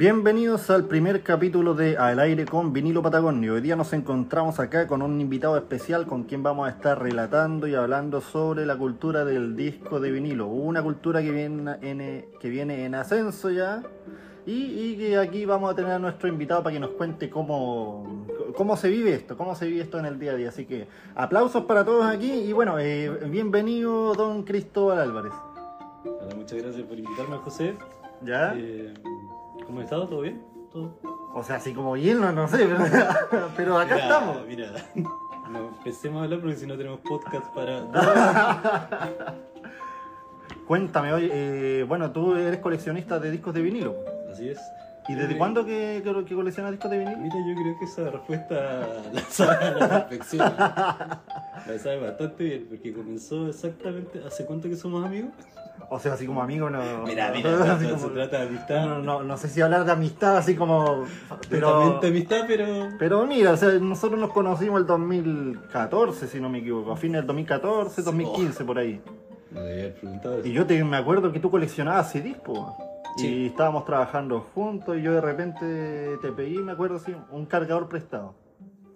Bienvenidos al primer capítulo de Al aire con vinilo Patagonio. Hoy día nos encontramos acá con un invitado especial con quien vamos a estar relatando y hablando sobre la cultura del disco de vinilo. Una cultura que viene en, que viene en ascenso ya y, y que aquí vamos a tener a nuestro invitado para que nos cuente cómo, cómo se vive esto, cómo se vive esto en el día a día. Así que aplausos para todos aquí y bueno, eh, bienvenido don Cristóbal Álvarez. Muchas gracias por invitarme, José. ¿Ya? Eh, ¿Cómo estado? ¿Todo bien? ¿Todo? O sea, así como bien, no, no sé, pero, pero acá Mira, estamos. Mira, no empecemos a hablar porque si no tenemos podcast para. Cuéntame, oye, eh, bueno, tú eres coleccionista de discos de vinilo. Así es. ¿Y desde Yo cuándo que, que, que coleccionas discos de vinilo? Mira, yo creo que esa respuesta la sabe a la perfección. La sabe bastante bien porque comenzó exactamente. ¿Hace cuánto que somos amigos? O sea, así como amigo, no. Mira, mira, así se trata de amistad. no, no, no sé si hablar de amistad, así como. Pero, amistad, pero. pero mira, o sea, nosotros nos conocimos el 2014, si no me equivoco, a fines del 2014, 2015, por ahí. Me debía haber preguntado eso. Y yo te, me acuerdo que tú coleccionabas CDs, po. Sí. Y estábamos trabajando juntos y yo de repente te pedí, me acuerdo, sí, un cargador prestado.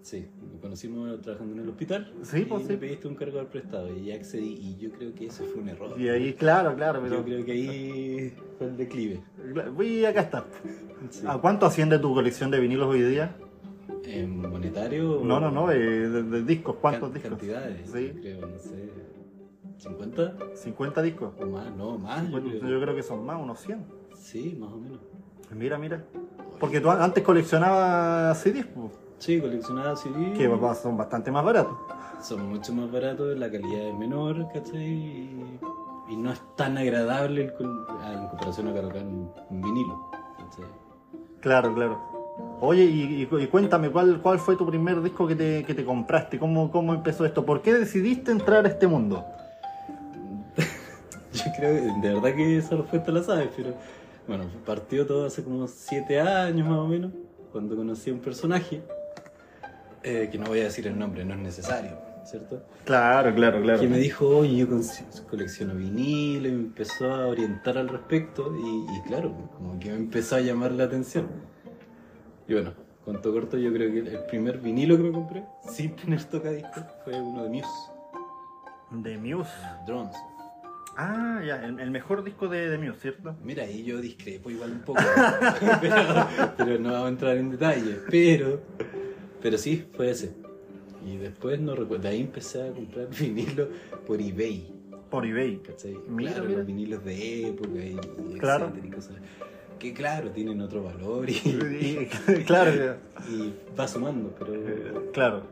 Sí, conocimos trabajando en el hospital. Sí, y pues, me sí. pediste un cargador prestado y ya accedí. Y yo creo que eso fue un error. Y ahí, claro, claro, pero. Yo creo que ahí fue el declive. Y acá está. Sí. ¿A cuánto asciende tu colección de vinilos hoy día? ¿En monetario? No, no, no, de, de- de discos, ¿cuántos Can- discos? Cantidades, Sí. creo, no sé. ¿50? 50 discos. ¿O más? No, más. Yo Bueno, creo. yo creo que son más, unos 100. Sí, más o menos. Mira, mira. Porque tú antes coleccionabas CDs, pues, Sí, coleccionada CD. que son bastante más baratos. Son mucho más baratos, la calidad es menor, ¿cachai? Y, y no es tan agradable el en comparación a colocar un, un vinilo, ¿cachai? Claro, claro. Oye, y, cuéntame, ¿cuál, ¿cuál fue tu primer disco que te, que te compraste? ¿Cómo, ¿Cómo empezó esto? ¿Por qué decidiste entrar a este mundo? Yo creo que de verdad que esa respuesta la sabes, pero bueno, partió todo hace como siete años más o menos, cuando conocí a un personaje, eh, que no voy a decir el nombre, no es necesario, ¿cierto? Claro, claro, claro. Que me dijo, oye, yo colecciono vinilo y me empezó a orientar al respecto y, y claro, como que me empezó a llamar la atención. Y bueno, cuanto corto, yo creo que el primer vinilo que me compré, sin tener tocadiscos, fue uno de Muse, De Muse. Drones. Ah, ya, el, el mejor disco de, de Muse, ¿cierto? Mira, ahí yo discrepo igual un poco, pero, pero no vamos a entrar en detalle. Pero, pero sí, fue ese. Y después no recuerdo, de ahí empecé a comprar vinilo por eBay. Por eBay. ¿cachai? Mira, claro, mira. los vinilos de época y, y Claro. etcétera y cosas. Que claro, tienen otro valor y, claro, y va sumando, pero claro.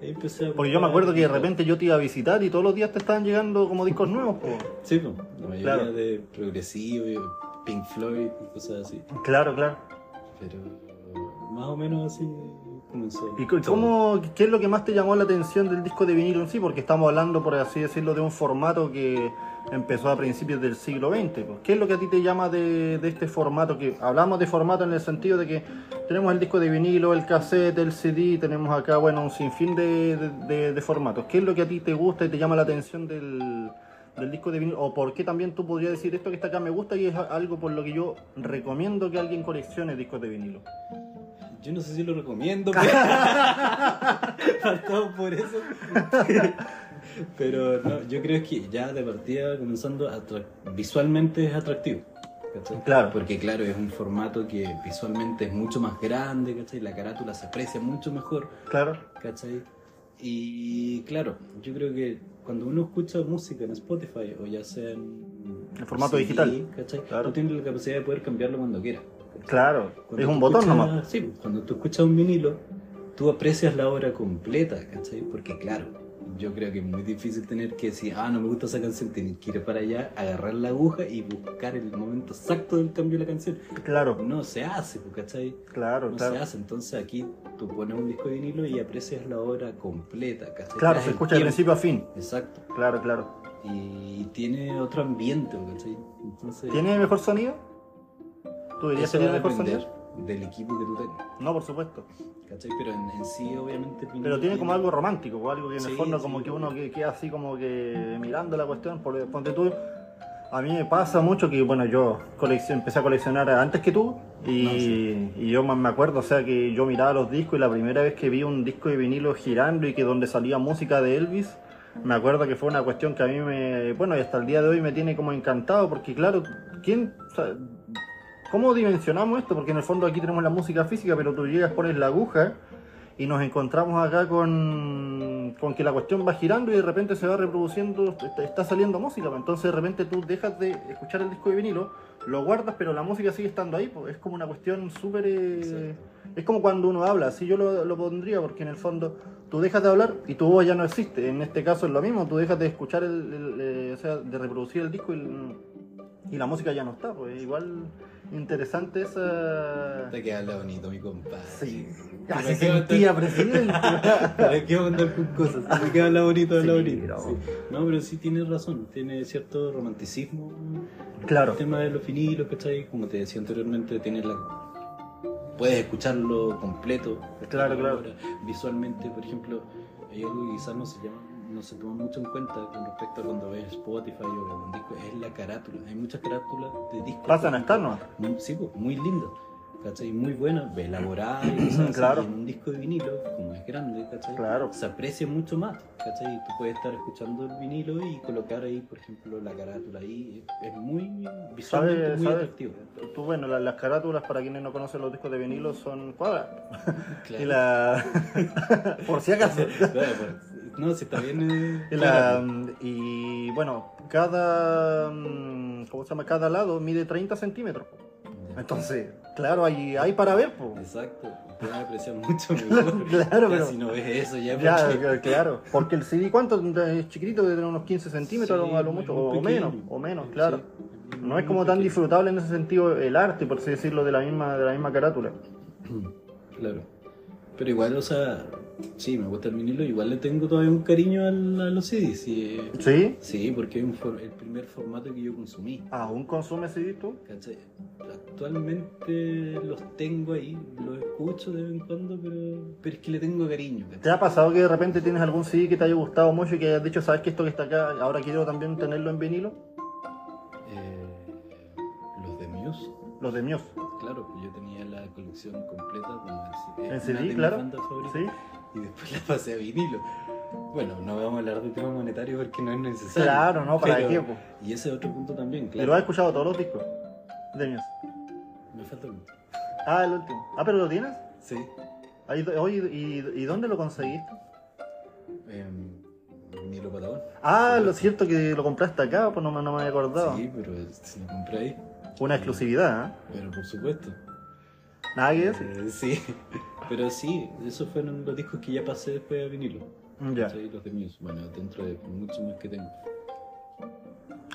ahí empecé a Porque yo me acuerdo que de repente yo te iba a visitar y todos los días te estaban llegando como discos nuevos. po. Sí, pues, la mayoría Claro. de progresivo, Pink Floyd y cosas así. Claro, claro. Pero más o menos así ¿Y cómo, qué es lo que más te llamó la atención del disco de vinilo en sí? Porque estamos hablando, por así decirlo, de un formato que empezó a principios del siglo XX. pues. ¿Qué es lo que a ti te llama de, de este formato? Que hablamos de formato en el sentido de que tenemos el disco de vinilo, el cassette, el CD, tenemos acá, bueno, un sinfín de, de, de- de formatos. ¿Qué es lo que a ti te gusta y te llama la atención del, del disco de vinilo? ¿O por qué también tú podrías decir esto que está acá me gusta y es algo por lo que yo recomiendo que alguien coleccione discos de vinilo? Yo no sé si lo recomiendo, pero... Faltado por eso. pero no, yo creo que ya de partida comenzando visualmente es atractivo. ¿cachai? Claro. Porque claro, es un formato que visualmente es mucho más grande, ¿cachai? La carátula se aprecia mucho mejor, Claro. ¿cachai? Y claro, yo creo que cuando uno escucha música en Spotify o ya sea en... En formato CD, digital. ¿cachai? Claro. Tú tienes la capacidad de poder cambiarlo cuando quieras. Claro, Cuando es un botón escuchas- nomás. Sí, cuando tú escuchas un vinilo, tú aprecias la obra completa, ¿cachai? Porque claro, yo creo que es muy difícil tener que decir, ah, no me gusta esa canción, tener que ir para allá, agarrar la aguja y buscar el momento exacto del cambio de la canción. Claro, No se hace, pues, ¿cachai? claro, No claro. se hace, entonces aquí tú pones un disco de vinilo y aprecias la obra completa, ¿cachai? Claro, se escucha de principio a fin. Exacto. Claro, claro. Y tiene otro ambiente, ¿cachai? Entonces, ¿Tiene mejor sonido? ¿Tú dirías eso que tiene va a mejor depender del equipo que tú tengas. No, por supuesto. ¿Cachai? Pero en, en sí, obviamente. el Pero tiene como algo romántico, o algo que en el Sí, fondo sí. como que uno que queda así como que mirando la cuestión. Por, ponte tú, A mí me pasa mucho que, bueno, yo empecé a coleccionar antes que tú y, No, sí. y yo más me acuerdo, o sea, que yo miraba los discos y la primera vez que vi un disco de vinilo girando y que donde salía música de Elvis, me acuerdo que fue una cuestión que a mí me, bueno, y hasta el día de hoy me tiene como encantado, porque claro, ¿quién, o sea, cómo dimensionamos esto? Porque en el fondo aquí tenemos la música física, pero tú llegas, pones la aguja y nos encontramos acá con, con que la cuestión va girando y de repente se va reproduciendo, está, saliendo música, entonces de repente tú dejas de escuchar el disco de vinilo, lo guardas, pero la música sigue estando ahí, pues. es como una cuestión súper... eh, es como cuando uno habla, así yo lo, lo pondría, porque en el fondo tú dejas de hablar y tu voz ya no existe, en este caso es lo mismo, tú dejas de escuchar, el, el, eh, o sea, de reproducir el disco y, y la música ya no está, pues. Igual interesante esa... Te queda habla bonito, mi compadre. Sí, ¿Para casi qué mandar- sentía presidente. ¿Para qué mandar con cosas? Habla bonito, habla Sí, bonito. no. Sí. No, pero sí tienes razón, tiene cierto romanticismo. Claro. El tema de los vinilos, ¿cachai? Como te decía anteriormente, tienes la... Puedes escucharlo completo. Claro, claro. Visualmente, por ejemplo, hay algo que quizás no se llama, no se toma mucho en cuenta con respecto a cuando ves Spotify o un disco, es la carátula. Hay muchas carátulas de discos. Pasan a estar, ¿no? Muy- Sí, pues, muy lindo. ¿Cachai? Muy buena, elaborada y. Claro. En un disco de vinilo, como es grande, ¿cachai? Claro. Se aprecia mucho más, ¿cachai? Tú puedes estar escuchando el vinilo y colocar ahí, por ejemplo, la carátula ahí. Es muy visualmente ¿Sabes? muy ¿Sabes? atractivo. Tú, bueno, la- las carátulas, para quienes no conocen los discos de vinilo, son cuadradas. Claro. Y la... Por si acaso. Claro, pues, no, si está bien. eh, la- y bueno, cada... mm, ¿Cómo se llama? Cada lado mide 30 centímetros. Ya. Entonces, claro, hay, hay para ver, pues. Exacto, puedes apreciar mucho mejor. Claro, Ya pero- si no ves eso, ya, Ya, porque- claro. Porque el CD, ¿cuánto? Es chiquitito, tener unos 15 centímetros Sí, a lo mucho, o menos, o menos, claro. Sí, No es como tan disfrutable en ese sentido el arte, por así decirlo, de la misma, de la misma carátula. Claro. Pero igual, o sea, sí, me gusta el vinilo, igual le tengo todavía un cariño al- a los CDs. Sí, eh, ¿Sí? sí, porque es un for- el primer formato que yo consumí. ¿Aún consumes CD tú? ¿cachai? Actualmente los tengo ahí, los escucho de vez en cuando, pero, pero es que le tengo cariño. ¿cachai? ¿Te ha pasado que de repente tienes algún CD que te haya gustado mucho y que hayas dicho, sabes que esto que está acá, ahora quiero también tenerlo en vinilo? Eh, los de Muse, Los de Muse. Colección completa en En una CD, de mis claro. ¿Sí? y después la pasé a vinilo. Bueno, no vamos a hablar de tema monetario porque no es necesario. Claro, ¿no? ¿Para pero-? Y ese es otro punto también, ¿Y claro. lo has escuchado todos los discos de Muse? Me falta uno. Ah, el último. Ah, ¿pero lo tienes? Sí. Oye, ¿y, y dónde lo conseguiste? Eh, Vinilo Patagón. Ah, lo cierto que lo compraste acá, pues no, me- no me había acordado. Sí, pero se lo compré ahí. Una exclusividad, ¿eh? Pero por supuesto. Nada que decir. Eh, sí. Pero sí, esos fueron los discos que ya pasé después a vinilo. Ya. ¿cachai? Los de Muse. Bueno, dentro de muchos más que tengo.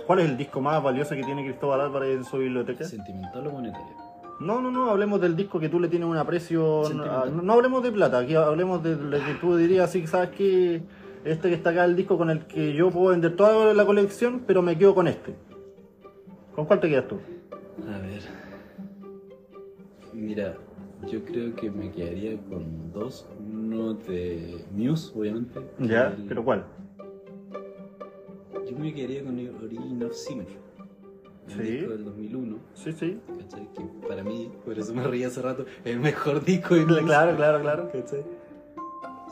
¿Cuál es el disco más valioso que tiene Cristóbal Álvarez en su biblioteca? ¿Sentimental o monetario? No, no, no, hablemos del disco que tú le tienes un aprecio. No, no hablemos de plata, aquí hablemos de lo que tú dirías, así que sabes que este que está acá, el disco con el que yo puedo vender toda la colección, pero me quedo con este. ¿Con cuál te quedas tú? A ver. Mira, yo creo que me quedaría con dos. Uno de Muse, obviamente. Ya, el- pero ¿cuál? Yo me quedaría con el Origin of Symmetry. El Sí. disco del 2001. Sí, sí. ¿cachai? Que para mí, por eso me reí hace rato, el mejor disco de Muse. Claro, claro, claro. ¿cachai?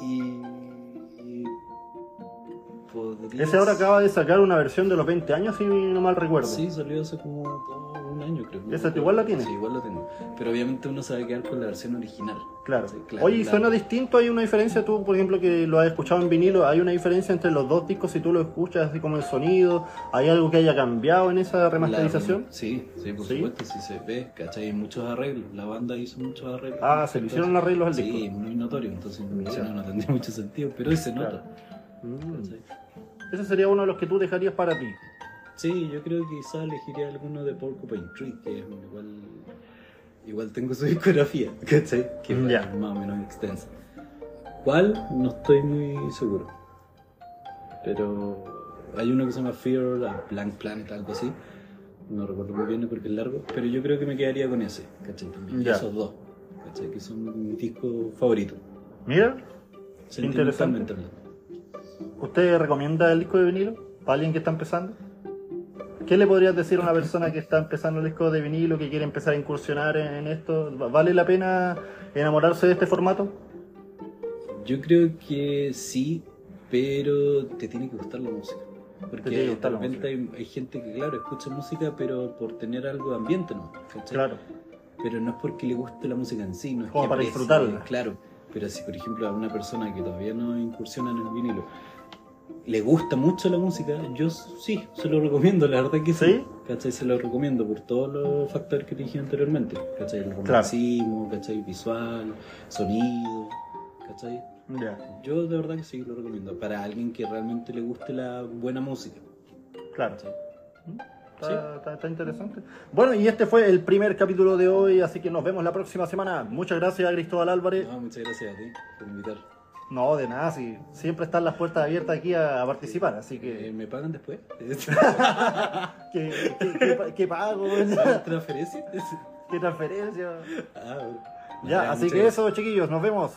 Y. Ese ahora acaba de sacar una versión de los 20 años, si no mal recuerdo. Sí, salió hace como todo año, creo. ¿Esa igual la tienes? Sí, igual la tengo. Pero obviamente uno a quedar con la versión original. Claro. Sí, claro, Oye, ¿y claro. suena distinto? ¿Hay una diferencia? Tú, por ejemplo, que lo has escuchado en vinilo, ¿hay una diferencia entre los dos discos si tú lo escuchas, así como el sonido? ¿Hay algo que haya cambiado en esa remasterización? La- sí, sí, por ¿Sí? supuesto, sí se ve, ¿cachai? Hay muchos arreglos. La banda hizo muchos arreglos. Ah, se le hicieron arreglos al Sí, disco. muy notorio. Entonces, no, no tendría mucho sentido. Pero se nota. Mm. ¿cachai? Ese sería uno de los que tú dejarías para ti. Sí, yo creo que quizás elegiría alguno de Porcupine Tree, que es igual. Igual tengo su discografía, ¿cachai? Que es más o menos extensa. ¿Cuál? No estoy muy seguro. Pero hay uno que se llama Fear, Blank Planet, algo así. No recuerdo muy bien porque es largo. Pero yo creo que me quedaría con ese, ¿cachai? También. Esos dos, ¿cachai? Que son mis discos favoritos. Mira, hablando. ¿usted recomienda el disco de vinilo para alguien que está empezando? ¿Qué le podrías decir a una persona que está empezando el disco de vinilo, que quiere empezar a incursionar en, esto? ¿Vale la pena enamorarse de este formato? Yo creo que sí, pero te tiene que gustar la música. Porque de gustar repente hay, hay gente que, claro, escucha música, pero por tener algo de ambiente, ¿no? ¿Cachai? Claro. Pero no es porque le guste la música en sí, no es Como que para aprecie, disfrutarla. Claro, pero si por ejemplo a una persona que todavía no incursiona en el vinilo le gusta mucho la música, yo sí, se lo recomiendo, la verdad que sí. ¿Sí? ¿Cachai? Se lo recomiendo por todos los factores que te dije anteriormente. ¿Cachai? El romanticismo, ¿cachai? Visual, sonido, ¿cachai? Ya, Yo de verdad que sí lo recomiendo. Para alguien que realmente le guste la buena música. claro. ¿cachai? Está, Sí. está- está interesante. Bueno, y este fue el primer capítulo de hoy, así que nos vemos la próxima semana. Muchas gracias a Cristóbal Álvarez. No, muchas gracias a ti por invitar. No, de nada, sí. Siempre están las puertas abiertas aquí a, a participar, así Eh, que. ¿Me pagan después? ¿Qué, qué- qué pa- qué pago? ¿Transferencia? ¿Qué transferencia? Ah. Ya, así que gracias. eso, chiquillos, nos vemos.